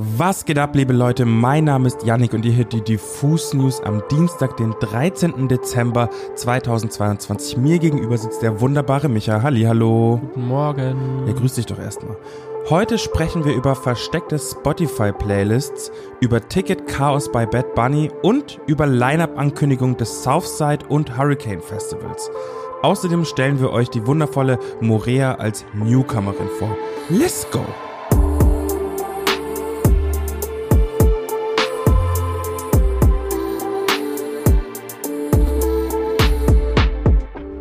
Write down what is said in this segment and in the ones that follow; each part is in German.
Was geht ab, liebe Leute? Mein Name ist Yannick und ihr hört die Diffus News am Dienstag, den 13. Dezember 2022. Mir gegenüber sitzt der wunderbare Micha. Halli, hallo. Guten Morgen. Ja, grüß dich doch erstmal. Heute sprechen wir über versteckte Spotify-Playlists, über Ticket-Chaos bei Bad Bunny und über Line-Up-Ankündigung des Southside und Hurricane Festivals. Außerdem stellen wir euch die wundervolle Morea als Newcomerin vor. Let's go!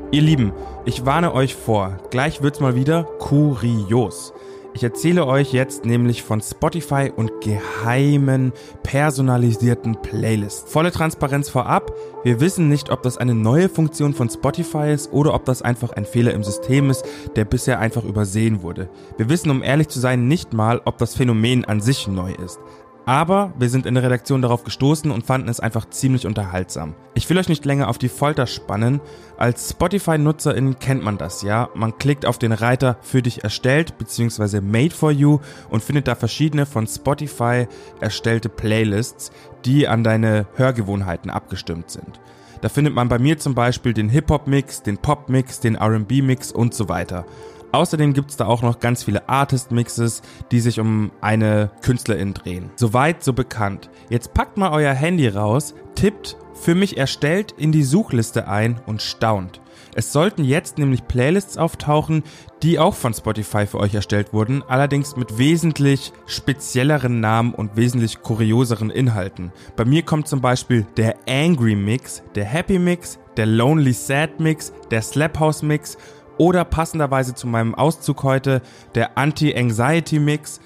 Ihr Lieben, ich warne euch vor, gleich wird's mal wieder kurios. Ich erzähle euch jetzt nämlich von Spotify und geheimen, personalisierten Playlists. Volle Transparenz vorab, wir wissen nicht, ob das eine neue Funktion von Spotify ist oder ob das einfach ein Fehler im System ist, der bisher einfach übersehen wurde. Wir wissen, um ehrlich zu sein, nicht mal, ob das Phänomen an sich neu ist. Aber wir sind in der Redaktion darauf gestoßen und fanden es einfach ziemlich unterhaltsam. Ich will euch nicht länger auf die Folter spannen. Als Spotify-Nutzerin kennt man das ja. Man klickt auf den Reiter für dich erstellt bzw. made for you und findet da verschiedene von Spotify erstellte Playlists, die an deine Hörgewohnheiten abgestimmt sind. Da findet man bei mir zum Beispiel den Hip-Hop-Mix, den Pop-Mix, den RB-Mix und so weiter. Außerdem gibt's da auch noch ganz viele Artist-Mixes, die sich um eine Künstlerin drehen. Soweit, so bekannt. Jetzt packt mal euer Handy raus, tippt für mich erstellt in die Suchliste ein und staunt. Es sollten jetzt nämlich Playlists auftauchen, die auch von Spotify für euch erstellt wurden, allerdings mit wesentlich spezielleren Namen und wesentlich kurioseren Inhalten. Bei mir kommt zum Beispiel der Angry Mix, der Happy Mix, der Lonely Sad Mix, der Slap House Mix oder passenderweise zu meinem Auszug heute der Anti-Anxiety-Mix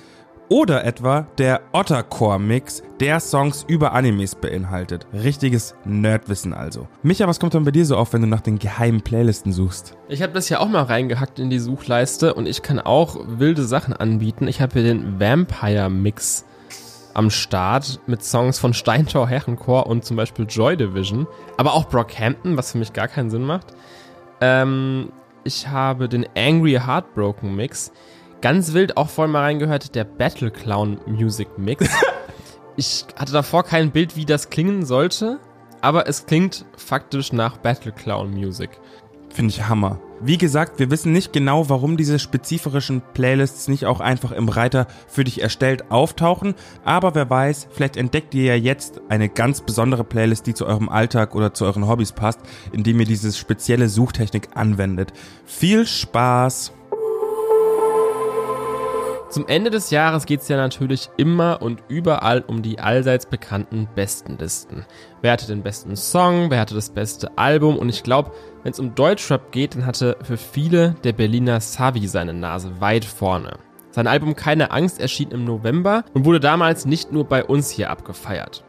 oder etwa der Ottercore-Mix, der Songs über Animes beinhaltet. Richtiges Nerdwissen also. Micha, was kommt dann bei dir so auf, wenn du nach den geheimen Playlisten suchst? Ich habe das ja auch mal reingehackt in die Suchleiste und ich kann auch wilde Sachen anbieten. Ich habe hier den Vampire-Mix am Start mit Songs von Steintor Herrenchor und zum Beispiel Joy Division, aber auch Brockhampton, was für mich gar keinen Sinn macht. Ähm, ich habe den Angry Heartbroken Mix. Ganz wild auch vorhin mal reingehört, der Battle Clown Music Mix. ich hatte davor kein Bild, wie das klingen sollte, aber es klingt faktisch nach Battle Clown Music. Finde ich Hammer. Wie gesagt, wir wissen nicht genau, warum diese spezifischen Playlists nicht auch einfach im Reiter für dich erstellt auftauchen, aber wer weiß, vielleicht entdeckt ihr ja jetzt eine ganz besondere Playlist, die zu eurem Alltag oder zu euren Hobbys passt, indem ihr diese spezielle Suchtechnik anwendet. Viel Spaß! Zum Ende des Jahres geht es ja natürlich immer und überall um die allseits bekannten Bestenlisten. Wer hatte den besten Song, wer hatte das beste Album und ich glaube, wenn es um Deutschrap geht, dann hatte für viele der Berliner Savi seine Nase weit vorne. Sein Album Keine Angst erschien im November und wurde damals nicht nur bei uns hier abgefeiert.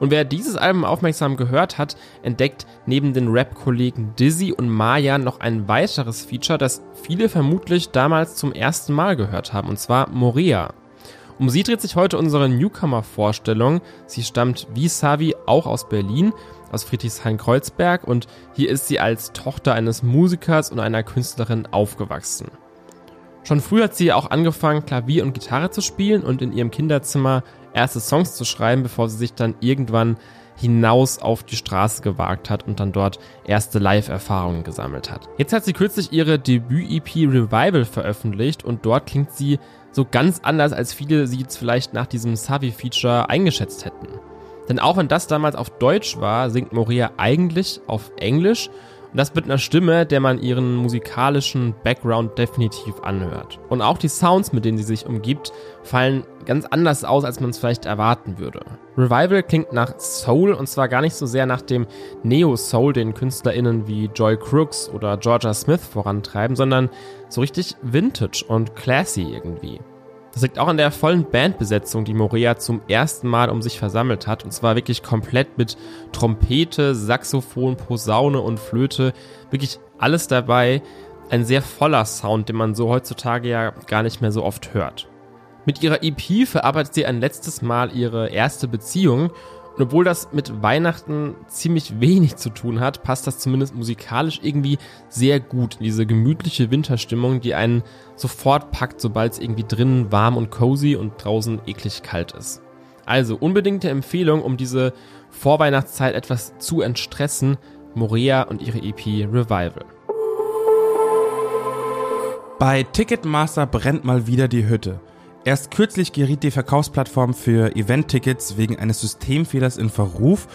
Und wer dieses Album aufmerksam gehört hat, entdeckt neben den Rap-Kollegen Dizzy und Maya noch ein weiteres Feature, das viele vermutlich damals zum ersten Mal gehört haben, und zwar Moria. Um sie dreht sich heute unsere Newcomer-Vorstellung. Sie stammt wie Savi auch aus Berlin, aus Friedrichshain-Kreuzberg und hier ist sie als Tochter eines Musikers und einer Künstlerin aufgewachsen. Schon früh hat sie auch angefangen, Klavier und Gitarre zu spielen und in ihrem Kinderzimmer erste Songs zu schreiben, bevor sie sich dann irgendwann hinaus auf die Straße gewagt hat und dann dort erste Live-Erfahrungen gesammelt hat. Jetzt hat sie kürzlich ihre Debüt-EP Revival veröffentlicht und dort klingt sie so ganz anders, als viele sie jetzt vielleicht nach diesem Savi-Feature eingeschätzt hätten. Denn auch wenn das damals auf Deutsch war, singt Moria eigentlich auf Englisch und das mit einer Stimme, der man ihren musikalischen Background definitiv anhört. Und auch die Sounds, mit denen sie sich umgibt, fallen ganz anders aus, als man es vielleicht erwarten würde. Revival klingt nach Soul und zwar gar nicht so sehr nach dem Neo-Soul, den KünstlerInnen wie Joy Crooks oder Georgia Smith vorantreiben, sondern so richtig Vintage und classy irgendwie. Das liegt auch an der vollen Bandbesetzung, die Morea zum ersten Mal um sich versammelt hat. Und zwar wirklich komplett mit Trompete, Saxophon, Posaune und Flöte. Wirklich alles dabei. Ein sehr voller Sound, den man so heutzutage ja gar nicht mehr so oft hört. Mit ihrer EP verarbeitet sie ein letztes Mal ihre erste Beziehung und obwohl das mit Weihnachten ziemlich wenig zu tun hat, passt das zumindest musikalisch irgendwie sehr gut in diese gemütliche Winterstimmung, die einen sofort packt, sobald es irgendwie drinnen warm und cozy und draußen eklig kalt ist. Also unbedingte Empfehlung, um diese Vorweihnachtszeit etwas zu entstressen, Morea und ihre EP Revival. Bei Ticketmaster brennt mal wieder die Hütte. Erst kürzlich geriet die Verkaufsplattform für Event-Tickets wegen eines Systemfehlers in Verruf,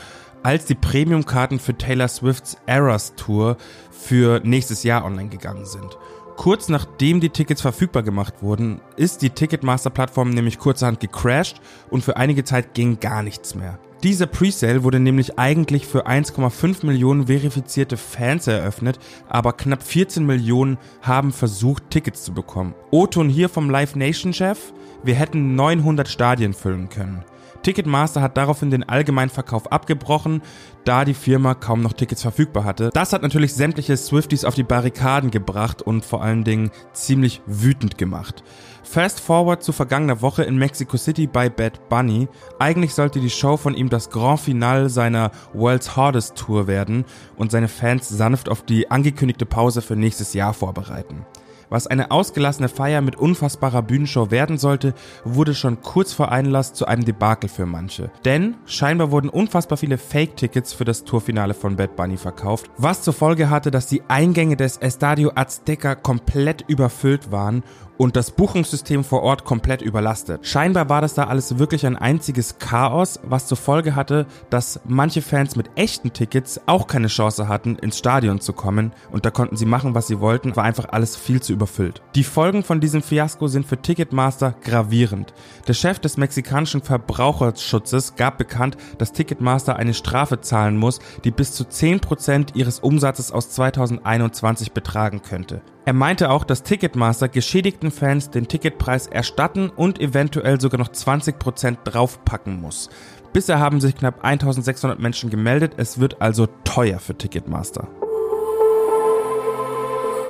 als die Premium-Karten für Taylor Swifts Eras Tour für nächstes Jahr online gegangen sind. Kurz nachdem die Tickets verfügbar gemacht wurden, ist die Ticketmaster-Plattform nämlich kurzerhand gecrashed und für einige Zeit ging gar nichts mehr. Dieser Presale wurde nämlich eigentlich für 1,5 Millionen verifizierte Fans eröffnet, aber knapp 14 Millionen haben versucht, Tickets zu bekommen. O-Ton hier vom Live Nation Chef, wir hätten 900 Stadien füllen können. Ticketmaster hat daraufhin den Allgemeinverkauf abgebrochen, da die Firma kaum noch Tickets verfügbar hatte. Das hat natürlich sämtliche Swifties auf die Barrikaden gebracht und vor allen Dingen ziemlich wütend gemacht. Fast forward zu vergangener Woche in Mexico City bei Bad Bunny. Eigentlich sollte die Show von ihm das Grand Finale seiner World's Hardest Tour werden und seine Fans sanft auf die angekündigte Pause für nächstes Jahr vorbereiten. Was eine ausgelassene Feier mit unfassbarer Bühnenshow werden sollte, wurde schon kurz vor Einlass zu einem Debakel für manche. Denn scheinbar wurden unfassbar viele Fake-Tickets für das Tourfinale von Bad Bunny verkauft, was zur Folge hatte, dass die Eingänge des Estadio Azteca komplett überfüllt waren und das Buchungssystem vor Ort komplett überlastet. Scheinbar war das da alles wirklich ein einziges Chaos, was zur Folge hatte, dass manche Fans mit echten Tickets auch keine Chance hatten, ins Stadion zu kommen und da konnten sie machen, was sie wollten, war einfach alles viel zu überfüllt. Die Folgen von diesem Fiasko sind für Ticketmaster gravierend. Der Chef des mexikanischen Verbraucherschutzes gab bekannt, dass Ticketmaster eine Strafe zahlen muss, die bis zu 10% ihres Umsatzes aus 2021 betragen könnte. Er meinte auch, dass Ticketmaster geschädigten Fans den Ticketpreis erstatten und eventuell sogar noch 20% draufpacken muss. Bisher haben sich knapp 1600 Menschen gemeldet, es wird also teuer für Ticketmaster.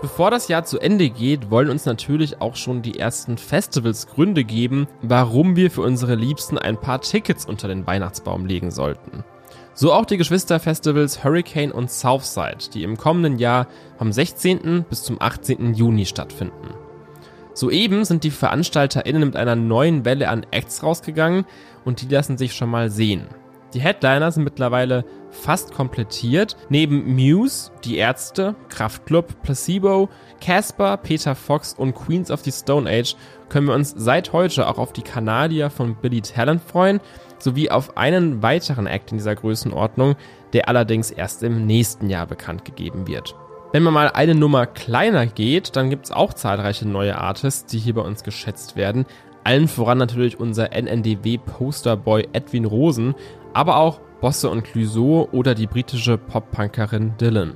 Bevor das Jahr zu Ende geht, wollen uns natürlich auch schon die ersten Festivals Gründe geben, warum wir für unsere Liebsten ein paar Tickets unter den Weihnachtsbaum legen sollten. So auch die Geschwisterfestivals Hurricane und Southside, die im kommenden Jahr vom 16. bis zum 18. Juni stattfinden. Soeben sind die VeranstalterInnen mit einer neuen Welle an Acts rausgegangen und die lassen sich schon mal sehen. Die Headliner sind mittlerweile fast komplettiert. Neben Muse, Die Ärzte, Kraftklub, Placebo, Casper, Peter Fox und Queens of the Stone Age können wir uns seit heute auch auf die Kanadier von Billy Talent freuen, sowie auf einen weiteren Act in dieser Größenordnung, der allerdings erst im nächsten Jahr bekannt gegeben wird. Wenn man mal eine Nummer kleiner geht, dann gibt es auch zahlreiche neue Artists, die hier bei uns geschätzt werden. Allen voran natürlich unser NNDW-Posterboy Edwin Rosen, aber auch Bosse und Clouseau oder die britische Pop-Punkerin Dylan.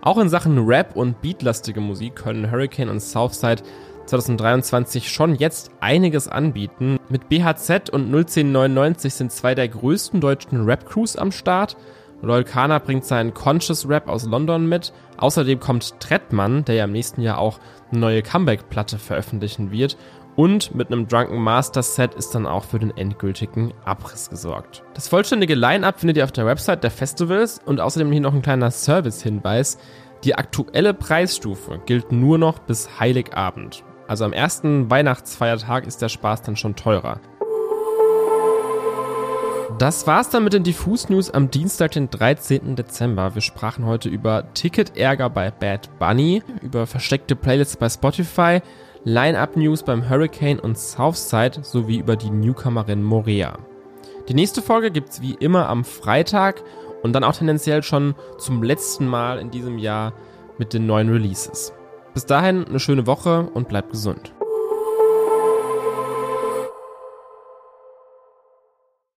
Auch in Sachen Rap und beatlastige Musik können Hurricane und Southside 2023 schon jetzt einiges anbieten. Mit BHZ und 01099 sind zwei der größten deutschen Rap-Crews am Start. Loyal Kana bringt seinen Conscious Rap aus London mit. Außerdem kommt Trettmann, der ja im nächsten Jahr auch eine neue Comeback-Platte veröffentlichen wird. Und mit einem Drunken Master Set ist dann auch für den endgültigen Abriss gesorgt. Das vollständige Line-Up findet ihr auf der Website der Festivals und außerdem hier noch ein kleiner Service-Hinweis. Die aktuelle Preisstufe gilt nur noch bis Heiligabend. Also am ersten Weihnachtsfeiertag ist der Spaß dann schon teurer. Das war's dann mit den Diffus News am Dienstag, den 13. Dezember. Wir sprachen heute über Ticketärger bei Bad Bunny, über versteckte Playlists bei Spotify, Line-Up-News beim Hurricane und Southside sowie über die Newcomerin Morea. Die nächste Folge gibt's wie immer am Freitag und dann auch tendenziell schon zum letzten Mal in diesem Jahr mit den neuen Releases. Bis dahin eine schöne Woche und bleibt gesund.